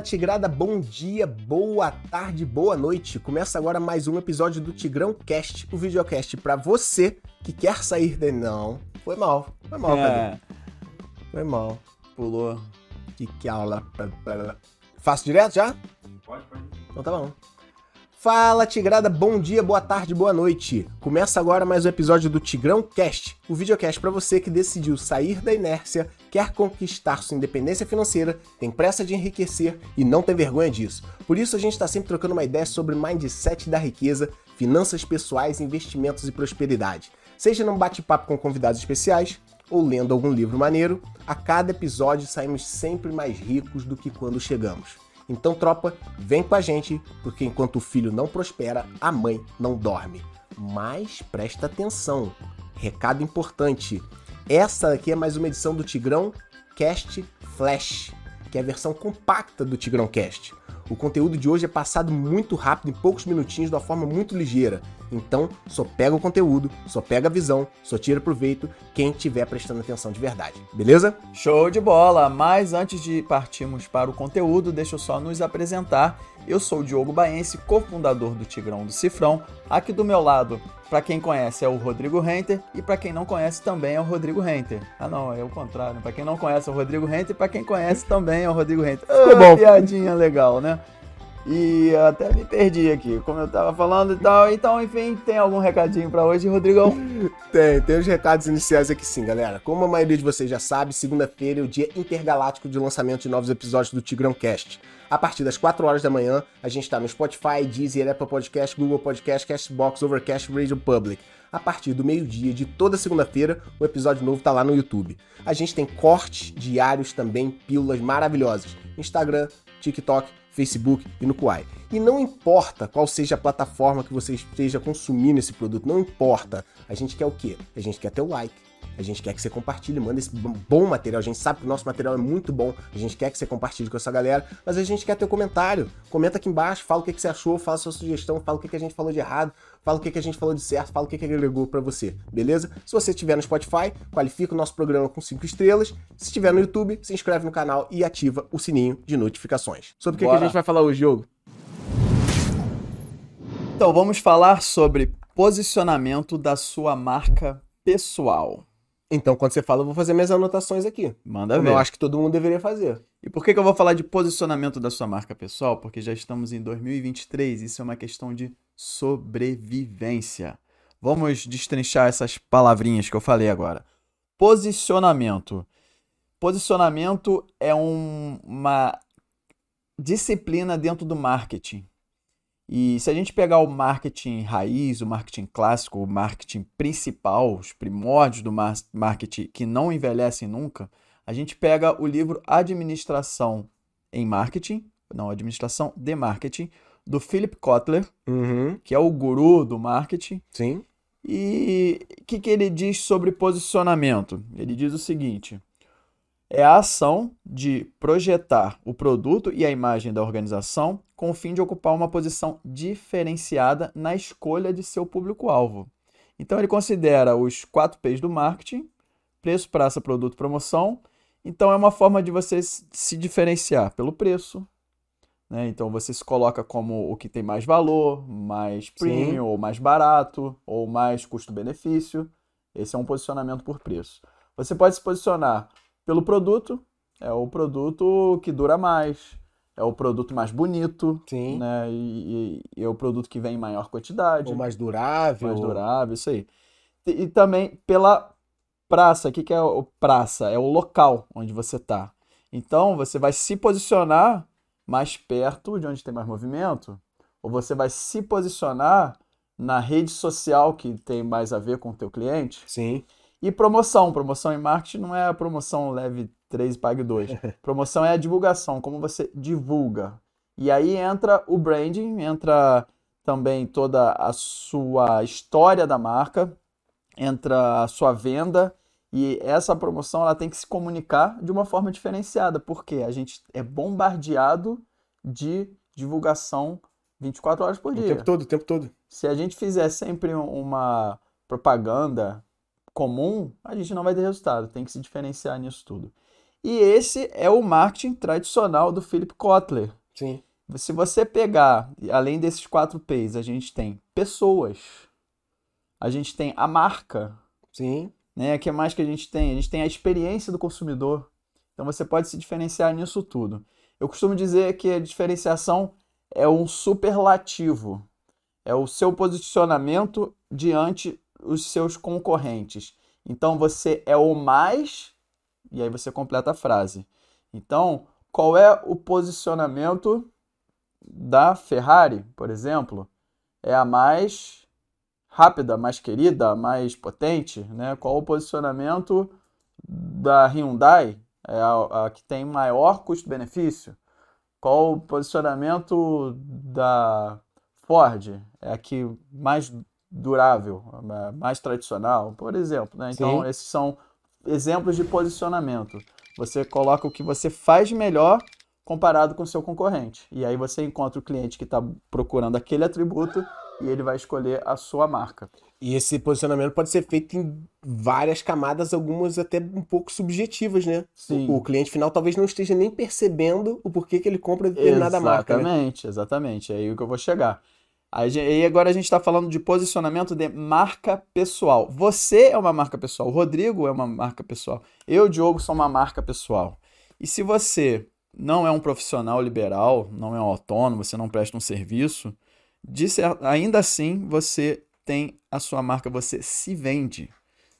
Fala Tigrada, bom dia, boa tarde, boa noite. Começa agora mais um episódio do Tigrão Cast, o videocast para você que quer sair de não. Foi mal, foi mal, é. Cadê? Foi mal. Pulou. Que que aula. Faço direto já? Pode, pode. Então tá bom. Fala Tigrada, bom dia, boa tarde, boa noite. Começa agora mais um episódio do Tigrão Cast, o videocast para você que decidiu sair da inércia, quer conquistar sua independência financeira, tem pressa de enriquecer e não tem vergonha disso. Por isso a gente está sempre trocando uma ideia sobre mindset da riqueza, finanças pessoais, investimentos e prosperidade. Seja num bate-papo com convidados especiais ou lendo algum livro maneiro, a cada episódio saímos sempre mais ricos do que quando chegamos. Então, tropa, vem com a gente, porque enquanto o filho não prospera, a mãe não dorme. Mas presta atenção, recado importante. Essa aqui é mais uma edição do Tigrão Cast Flash, que é a versão compacta do Tigrão Cast. O conteúdo de hoje é passado muito rápido, em poucos minutinhos, de uma forma muito ligeira. Então, só pega o conteúdo, só pega a visão, só tira proveito quem estiver prestando atenção de verdade. Beleza? Show de bola! Mas antes de partirmos para o conteúdo, deixa eu só nos apresentar. Eu sou o Diogo Baense, cofundador do Tigrão do Cifrão. Aqui do meu lado, para quem conhece, é o Rodrigo Renter e para quem não conhece também é o Rodrigo Renter. Ah, não, é o contrário. Para quem não conhece é o Rodrigo Renter e para quem conhece também é o Rodrigo Renter. Ficou bom. Piadinha legal, né? E até me perdi aqui, como eu tava falando e tal. Então, enfim, tem algum recadinho para hoje, Rodrigão? tem, tem os recados iniciais aqui sim, galera. Como a maioria de vocês já sabe, segunda-feira é o dia intergaláctico de lançamento de novos episódios do Tigrão Cast. A partir das 4 horas da manhã, a gente está no Spotify, Deezer, Apple Podcast, Google Podcast, Castbox, Overcast, Radio Public. A partir do meio-dia de toda segunda-feira, o episódio novo tá lá no YouTube. A gente tem cortes diários também, pílulas maravilhosas. Instagram, TikTok, Facebook e no Kuai. E não importa qual seja a plataforma que você esteja consumindo esse produto, não importa. A gente quer o quê? A gente quer ter o like. A gente quer que você compartilhe, manda esse bom material. A gente sabe que o nosso material é muito bom. A gente quer que você compartilhe com essa galera, mas a gente quer um comentário. Comenta aqui embaixo, fala o que, que você achou, fala a sua sugestão, fala o que, que a gente falou de errado, fala o que, que a gente falou de certo, fala o que, que agregou para você, beleza? Se você estiver no Spotify, qualifica o nosso programa com 5 estrelas. Se estiver no YouTube, se inscreve no canal e ativa o sininho de notificações. Sobre o que, que a gente vai falar hoje, Diogo? Então, vamos falar sobre posicionamento da sua marca pessoal. Então, quando você fala, eu vou fazer minhas anotações aqui. Manda ver. Eu acho que todo mundo deveria fazer. E por que, que eu vou falar de posicionamento da sua marca pessoal? Porque já estamos em 2023, isso é uma questão de sobrevivência. Vamos destrinchar essas palavrinhas que eu falei agora. Posicionamento. Posicionamento é um, uma disciplina dentro do marketing. E se a gente pegar o marketing raiz, o marketing clássico, o marketing principal, os primórdios do marketing que não envelhecem nunca, a gente pega o livro Administração em Marketing, não, Administração de Marketing, do Philip Kotler, uhum. que é o guru do marketing. Sim. E o que, que ele diz sobre posicionamento? Ele diz o seguinte: é a ação de projetar o produto e a imagem da organização com o fim de ocupar uma posição diferenciada na escolha de seu público-alvo. Então ele considera os quatro P's do marketing: preço, praça, produto, promoção. Então é uma forma de você se diferenciar pelo preço. Né? Então você se coloca como o que tem mais valor, mais premium, Sim. ou mais barato, ou mais custo-benefício. Esse é um posicionamento por preço. Você pode se posicionar pelo produto. É o produto que dura mais, é o produto mais bonito, Sim. né? E, e, e, é o produto que vem em maior quantidade. Ou mais durável. Mais durável, isso aí. E, e também pela praça. O que, que é o praça? É o local onde você está. Então, você vai se posicionar mais perto de onde tem mais movimento, ou você vai se posicionar na rede social que tem mais a ver com o teu cliente. Sim. E promoção. Promoção em marketing não é a promoção leve 3 e pague 2. promoção é a divulgação, como você divulga. E aí entra o branding, entra também toda a sua história da marca, entra a sua venda e essa promoção ela tem que se comunicar de uma forma diferenciada, porque a gente é bombardeado de divulgação 24 horas por dia. O tempo todo, o tempo todo. Se a gente fizer sempre uma propaganda comum, a gente não vai ter resultado. Tem que se diferenciar nisso tudo. E esse é o marketing tradicional do Philip Kotler. Sim. Se você pegar, além desses quatro P's, a gente tem pessoas, a gente tem a marca, Sim. né? O que mais que a gente tem? A gente tem a experiência do consumidor. Então você pode se diferenciar nisso tudo. Eu costumo dizer que a diferenciação é um superlativo. É o seu posicionamento diante os seus concorrentes. Então você é o mais e aí você completa a frase. Então, qual é o posicionamento da Ferrari, por exemplo? É a mais rápida, mais querida, mais potente, né? Qual o posicionamento da Hyundai? É a, a que tem maior custo-benefício. Qual o posicionamento da Ford? É a que mais durável, mais tradicional, por exemplo. Né? Então, Sim. esses são exemplos de posicionamento. Você coloca o que você faz melhor comparado com o seu concorrente. E aí você encontra o cliente que está procurando aquele atributo e ele vai escolher a sua marca. E esse posicionamento pode ser feito em várias camadas, algumas até um pouco subjetivas, né? Sim. O, o cliente final talvez não esteja nem percebendo o porquê que ele compra determinada marca, né? Exatamente, exatamente. É aí que eu vou chegar. Aí, gen- aí agora a gente está falando de posicionamento de marca pessoal. Você é uma marca pessoal, o Rodrigo é uma marca pessoal, eu, Diogo, sou uma marca pessoal. E se você não é um profissional liberal, não é um autônomo, você não presta um serviço, ainda assim você tem a sua marca, você se vende.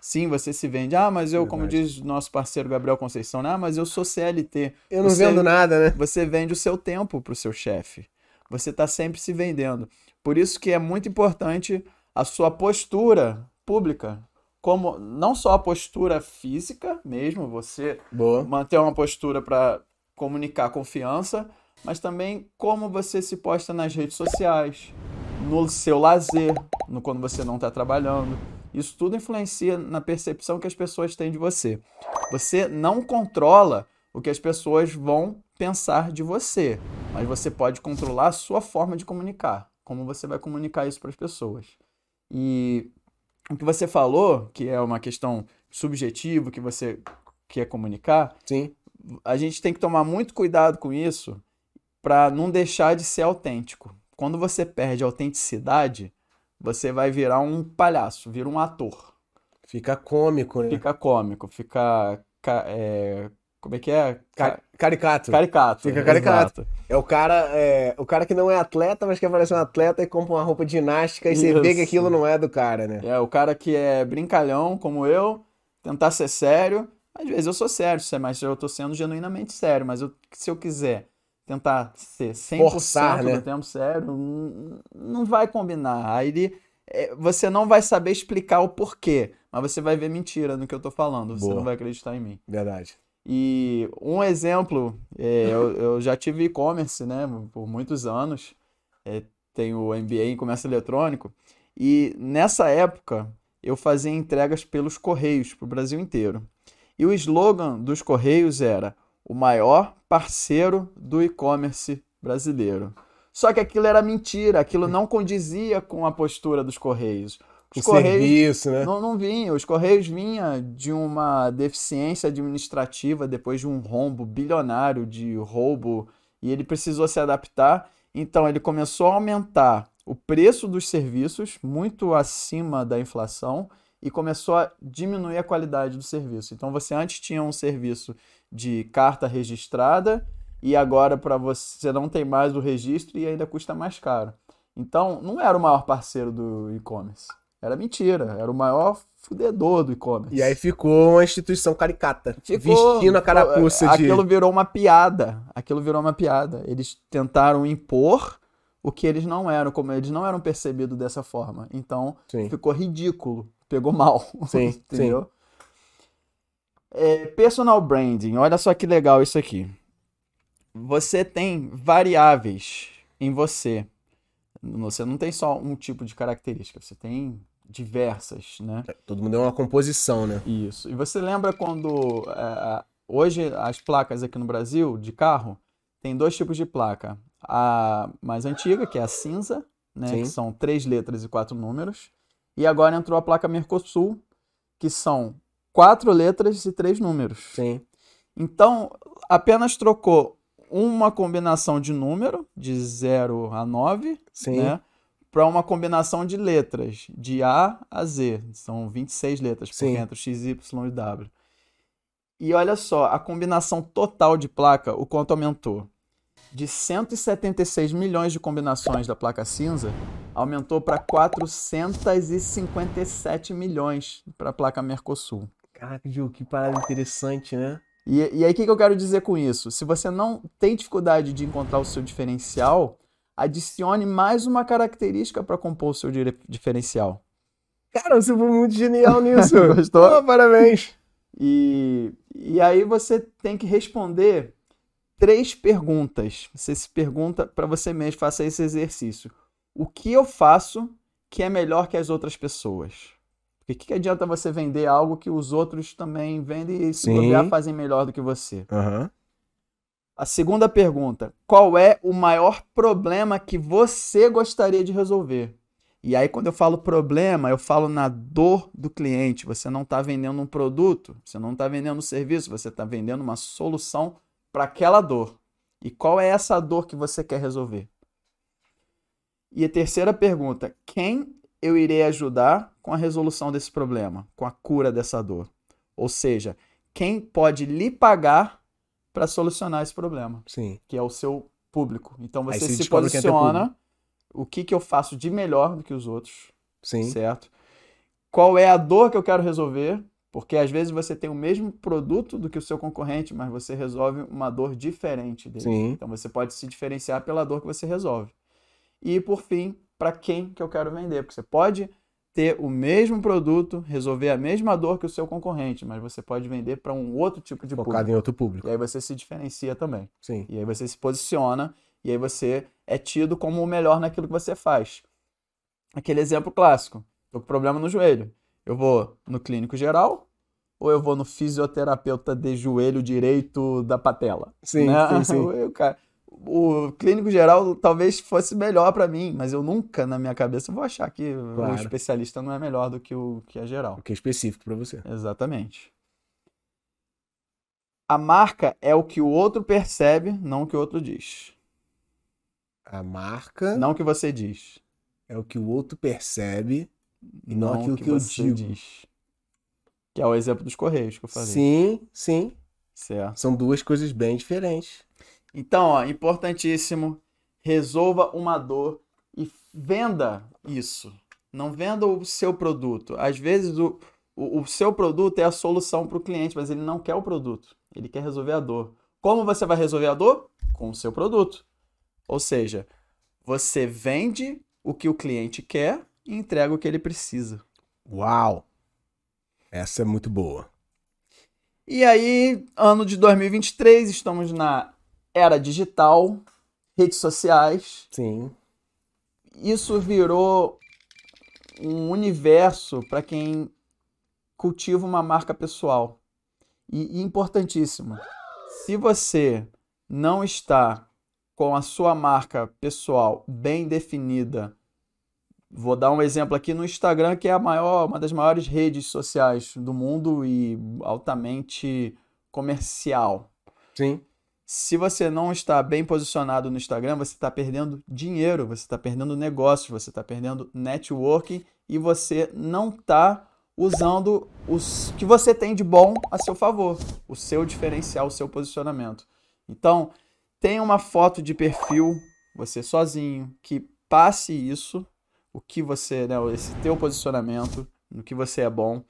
Sim, você se vende. Ah, mas eu, como Verdade. diz nosso parceiro Gabriel Conceição, ah, mas eu sou CLT. Eu não Você- vendo nada, né? você vende o seu tempo para o seu chefe. Você está sempre se vendendo. Por isso que é muito importante a sua postura pública, como não só a postura física mesmo, você Boa. manter uma postura para comunicar confiança, mas também como você se posta nas redes sociais, no seu lazer, no quando você não está trabalhando. Isso tudo influencia na percepção que as pessoas têm de você. Você não controla o que as pessoas vão pensar de você, mas você pode controlar a sua forma de comunicar, como você vai comunicar isso para as pessoas. E o que você falou, que é uma questão subjetiva, que você quer comunicar, Sim. a gente tem que tomar muito cuidado com isso para não deixar de ser autêntico. Quando você perde a autenticidade, você vai virar um palhaço, vira um ator. Fica cômico, né? Fica cômico, fica. ca- é, como é que é? Ca- Ca- Caricato. Caricato. Fica caricato. exato. É o cara, é, o cara que não é atleta, mas quer parecer um atleta e compra uma roupa de ginástica e você vê que Isso. aquilo não é do cara, né? É o cara que é brincalhão, como eu, tentar ser sério. Às vezes eu sou sério, mas eu tô sendo genuinamente sério. Mas eu- se eu quiser tentar ser 100% Forçar, né? do tempo sério, não vai combinar. Aí ele- é, você não vai saber explicar o porquê, mas você vai ver mentira no que eu tô falando. Você Boa. não vai acreditar em mim. Verdade. E um exemplo, é, eu, eu já tive e-commerce, né, por muitos anos. É, tenho MBA em comércio eletrônico. E nessa época eu fazia entregas pelos Correios para o Brasil inteiro. E o slogan dos Correios era o maior parceiro do e-commerce brasileiro. Só que aquilo era mentira, aquilo não condizia com a postura dos Correios. O Os Correios serviço, né? não, não vinha. Os Correios vinha de uma deficiência administrativa depois de um rombo bilionário de roubo e ele precisou se adaptar. Então ele começou a aumentar o preço dos serviços muito acima da inflação e começou a diminuir a qualidade do serviço. Então você antes tinha um serviço de carta registrada e agora para você não tem mais o registro e ainda custa mais caro. Então não era o maior parceiro do e-commerce. Era mentira, era o maior fudedor do e-commerce. E aí ficou uma instituição caricata, Ficou- vestindo a carapuça de... Aquilo virou uma piada. Aquilo virou uma piada. Eles tentaram impor o que eles não eram, como eles não eram percebidos dessa forma. Então Sim. ficou ridículo, pegou mal. Sim, entendeu? É, personal branding, olha só que legal isso aqui. Você tem variáveis em você. Você não tem só um tipo de característica, você tem diversas, né? Todo mundo é uma composição, né? Isso. E você lembra quando é, hoje as placas aqui no Brasil de carro tem dois tipos de placa. A mais antiga, que é a cinza, né? Sim. Que são três letras e quatro números. E agora entrou a placa Mercosul, que são quatro letras e três números. Sim. Então, apenas trocou uma combinação de número, de 0 a 9, Sim. né? Para uma combinação de letras, de A a Z. São 26 letras, porque Sim. entra X, Y e W. E olha só, a combinação total de placa, o quanto aumentou? De 176 milhões de combinações da placa cinza, aumentou para 457 milhões para a placa Mercosul. Caraca, Gil, que parada interessante, né? E, e aí, o que, que eu quero dizer com isso? Se você não tem dificuldade de encontrar o seu diferencial, adicione mais uma característica para compor o seu diferencial. Cara, você foi muito genial nisso. Gostou? Oh, parabéns. E, e aí você tem que responder três perguntas. Você se pergunta para você mesmo, faça esse exercício. O que eu faço que é melhor que as outras pessoas? Porque o que, que adianta você vender algo que os outros também vendem e se bobear fazem melhor do que você? Aham. A segunda pergunta: qual é o maior problema que você gostaria de resolver? E aí, quando eu falo problema, eu falo na dor do cliente. Você não está vendendo um produto, você não está vendendo um serviço, você está vendendo uma solução para aquela dor. E qual é essa dor que você quer resolver? E a terceira pergunta: quem eu irei ajudar com a resolução desse problema, com a cura dessa dor? Ou seja, quem pode lhe pagar para solucionar esse problema, Sim. que é o seu público. Então você você se é posiciona o que, que eu faço de melhor do que os outros, Sim. certo? Qual é a dor que eu quero resolver? Porque às vezes você tem o mesmo produto do que o seu concorrente, mas você resolve uma dor diferente dele. Sim. Então você pode se diferenciar pela dor que você resolve. E por fim, para quem que eu quero vender? Porque você pode ter o mesmo produto, resolver a mesma dor que o seu concorrente, mas você pode vender para um outro tipo de Focado público. em outro público. E aí você se diferencia também. Sim. E aí você se posiciona e aí você é tido como o melhor naquilo que você faz. Aquele exemplo clássico. Tô com problema no joelho. Eu vou no clínico geral ou eu vou no fisioterapeuta de joelho direito da patela? Sim, né? sim, sim. O, cara- o clínico geral talvez fosse melhor para mim, mas eu nunca na minha cabeça vou achar que o Claro. especialista não é melhor do que o que é geral. O que é específico pra você. Exatamente. A marca é o que o outro percebe, não o que o outro diz. A marca Não o que você diz. é o que o outro percebe e não, aquilo o que, eu digo. diz. Que é o exemplo dos Correios que eu falei. Sim, sim. Certo. São duas coisas bem diferentes. Então, ó, importantíssimo, resolva uma dor e venda isso. Não venda o seu produto. Às vezes o, o, o seu produto é a solução para o cliente, mas ele não quer o produto. Ele quer resolver a dor. Como você vai resolver a dor? Com o seu produto. Ou seja, você vende o que o cliente quer e entrega o que ele precisa. Uau! Essa é muito boa. E aí, ano de 2023, estamos na era digital, redes sociais. Sim. Isso virou um universo para quem cultiva uma marca pessoal. E, e importantíssimo, se você não está com a sua marca pessoal bem definida, vou dar um exemplo aqui no Instagram, que é a maior, uma das maiores redes sociais do mundo e altamente comercial. Sim. Se você não está bem posicionado no Instagram, você está perdendo dinheiro, você está perdendo negócios, você está perdendo networking e você não está usando os que você tem de bom a seu favor, o seu diferencial, o seu posicionamento. Então, tenha uma foto de perfil, você sozinho, que passe isso, o que você, né, esse teu posicionamento, no que você é bom.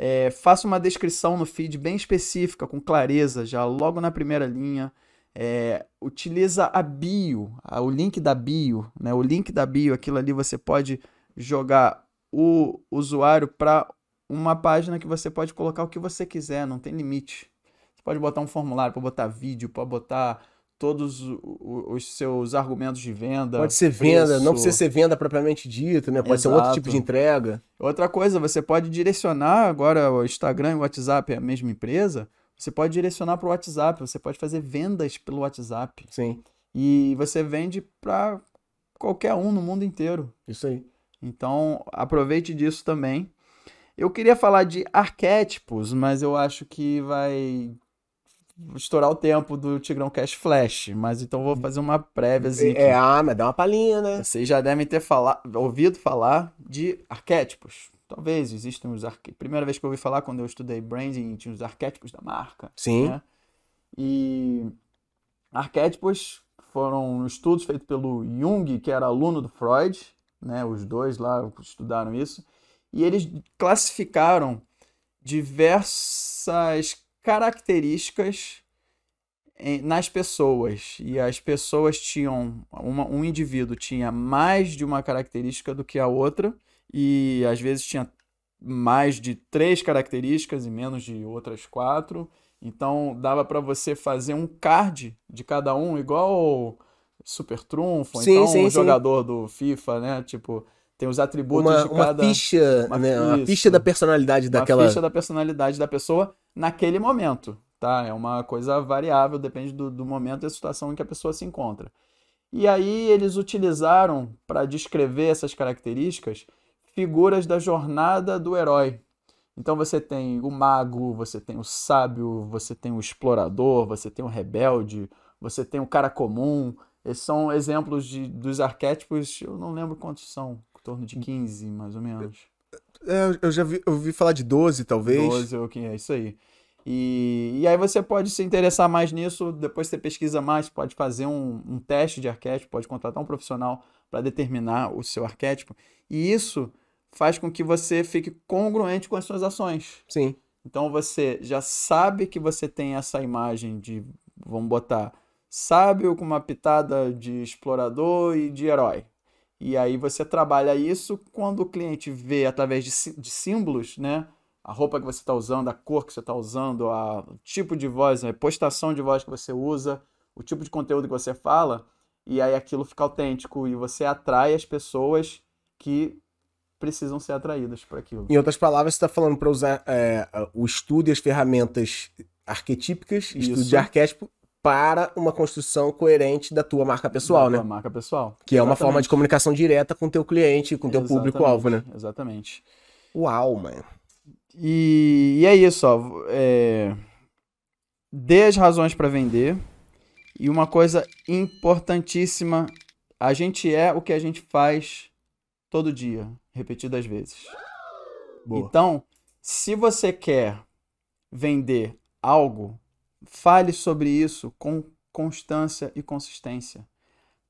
É, faça uma descrição no feed bem específica, com clareza, já logo na primeira linha. É, utiliza a bio, a- o link da bio, né? O link da bio, aquilo ali você pode jogar o usuário para uma página que você pode colocar o que você quiser, não tem limite. Você pode botar um formulário, pode botar vídeo, pode botar todos os seus argumentos de venda. Pode ser venda, não preço. precisa ser venda propriamente dito, né? Pode ser um outro Exato. tipo de entrega. Outra coisa, você pode direcionar agora o Instagram e o WhatsApp é a mesma empresa. Você pode direcionar para o WhatsApp, você pode fazer vendas pelo WhatsApp. Sim, E você vende para qualquer um no mundo inteiro. isso aí. Então, aproveite disso também. Eu queria falar de arquétipos, mas eu acho que vai estourar o tempo do Tigrão Cash Flash, mas então vou fazer uma préviazinha. É, ah, mas dá uma palhinha, né? Vocês já devem ter falar, ouvido falar de arquétipos. Talvez existam os arquétipos. Primeira vez que eu ouvi falar, quando eu estudei branding, tinha os arquétipos da marca. Sim. Né? E arquétipos foram estudos feitos pelo Jung, que era aluno do Freud, né? Os dois lá estudaram isso. E eles classificaram diversas características nas pessoas. E as pessoas tinham. Uma, um indivíduo tinha mais de uma característica do que a outra, e às vezes tinha mais de três características e menos de outras quatro. Então dava para você fazer um card de cada um, igual Super Trunfo, sim, então sim, um sim. jogador do FIFA, né? Tipo, tem os atributos uma, de cada... Uma ficha, uma, né? uma ficha da personalidade daquela... Uma ficha da personalidade da pessoa naquele momento, tá? É uma coisa variável, depende do, do momento e da situação em que a pessoa se encontra. E aí eles utilizaram, para descrever essas características, figuras da jornada do herói. Então você tem o mago, você tem o sábio, você tem o explorador, você tem o rebelde, você tem o cara comum. Esses são exemplos de, dos arquétipos, eu não lembro quantos são, em torno de 15, mais ou menos. É, eu já vi, eu ouvi falar de 12, talvez. 12, ok, é isso aí. E, e aí você pode se interessar mais nisso, depois você pesquisa mais, pode fazer um, um teste de arquétipo, pode contratar um profissional para determinar o seu arquétipo. E isso faz com que você fique congruente com as suas ações. Sim. Então você já sabe que você tem essa imagem de, vamos botar, sábio com uma pitada de explorador e de herói. E aí você trabalha isso quando o cliente vê através de, de símbolos, né? A roupa que você está usando, a cor que você está usando, a, o tipo de voz, a postação de voz que você usa, o tipo de conteúdo que você fala, e aí aquilo fica autêntico e você atrai as pessoas que precisam ser atraídas para aquilo. Em outras palavras, você está falando para usar é, o estudo e as ferramentas arquetípicas, Isso. estudo de arquétipo, para uma construção coerente da tua marca pessoal, da né? Tua marca pessoal. Que Exatamente. é uma forma de comunicação direta com o teu cliente, com o teu público-alvo, né? Exatamente. Uau, mano. E, e é isso, ó. É... Dê as razões para vender. E uma coisa importantíssima: a gente é o que a gente faz todo dia, repetidas vezes. Boa. Então, se você quer vender algo, fale sobre isso com constância e consistência.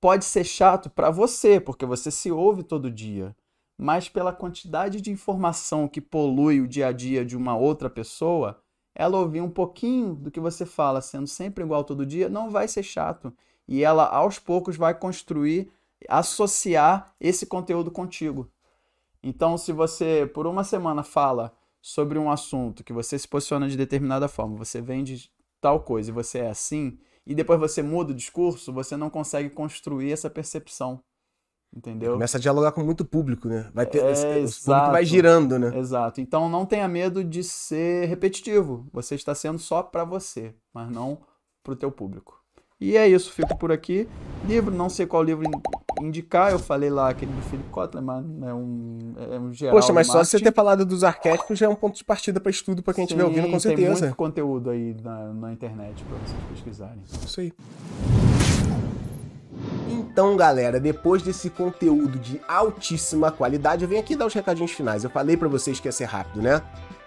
Pode ser chato para você, porque você se ouve todo dia, mas pela quantidade de informação que polui o dia a dia de uma outra pessoa, ela ouvir um pouquinho do que você fala, sendo sempre igual todo dia, não vai ser chato. E ela, aos poucos, vai construir associar esse conteúdo contigo. Então, se você por uma semana fala sobre um assunto que você se posiciona de determinada forma, você vende tal coisa e você é assim, e depois você muda o discurso, você não consegue construir essa percepção. Entendeu? Começa a dialogar com muito público, né? Vai ter, é, o público vai girando, né? Exato. Então não tenha medo de ser repetitivo. Você está sendo só para você, mas não para o teu público. E é isso, fico por aqui. Livro, não sei qual livro indicar, eu falei lá aquele do Philip Kotler, mas é um, é um geral. Poxa, mas só você ter falado dos arquétipos já é um ponto de partida para estudo para quem estiver ouvindo, com certeza. Tem muito conteúdo aí na, na internet para vocês pesquisarem. Isso aí. Então, galera, depois desse conteúdo de altíssima qualidade, eu venho aqui dar os recadinhos finais. Eu falei para vocês que ia ser rápido, né?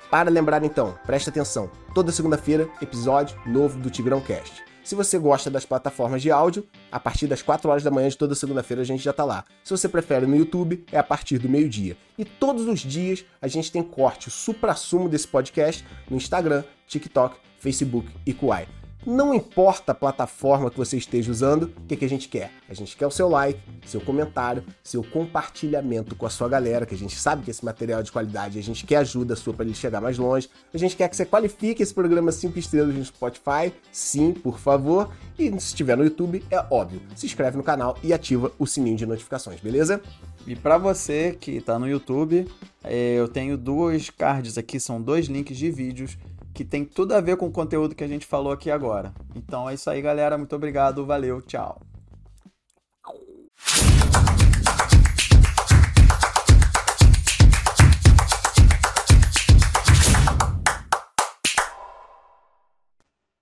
Para lembrar então, presta atenção. Toda segunda-feira, episódio novo do Tigrão Cast. Se você gosta das plataformas de áudio, a partir das 4 horas da manhã de toda segunda-feira a gente já tá lá. Se você prefere no YouTube, é a partir do meio-dia. E todos os dias a gente tem corte, o supra-sumo desse podcast no Instagram, TikTok, Facebook e Kuai. Não importa a plataforma que você esteja usando, o que, que a gente quer? A gente quer o seu like, seu comentário, seu compartilhamento com a sua galera, que a gente sabe que esse material é de qualidade, a gente quer ajuda sua para ele chegar mais longe. A gente quer que você qualifique esse programa 5 estrelas no Spotify, sim, por favor. E se estiver no YouTube, é óbvio, se inscreve no canal e ativa o sininho de notificações, beleza? E para você que está no YouTube, eh, eu tenho dois cards aqui, são dois links de vídeos que tem tudo a ver com o conteúdo que a gente falou aqui agora. Então é isso aí, galera. Muito obrigado, valeu, tchau.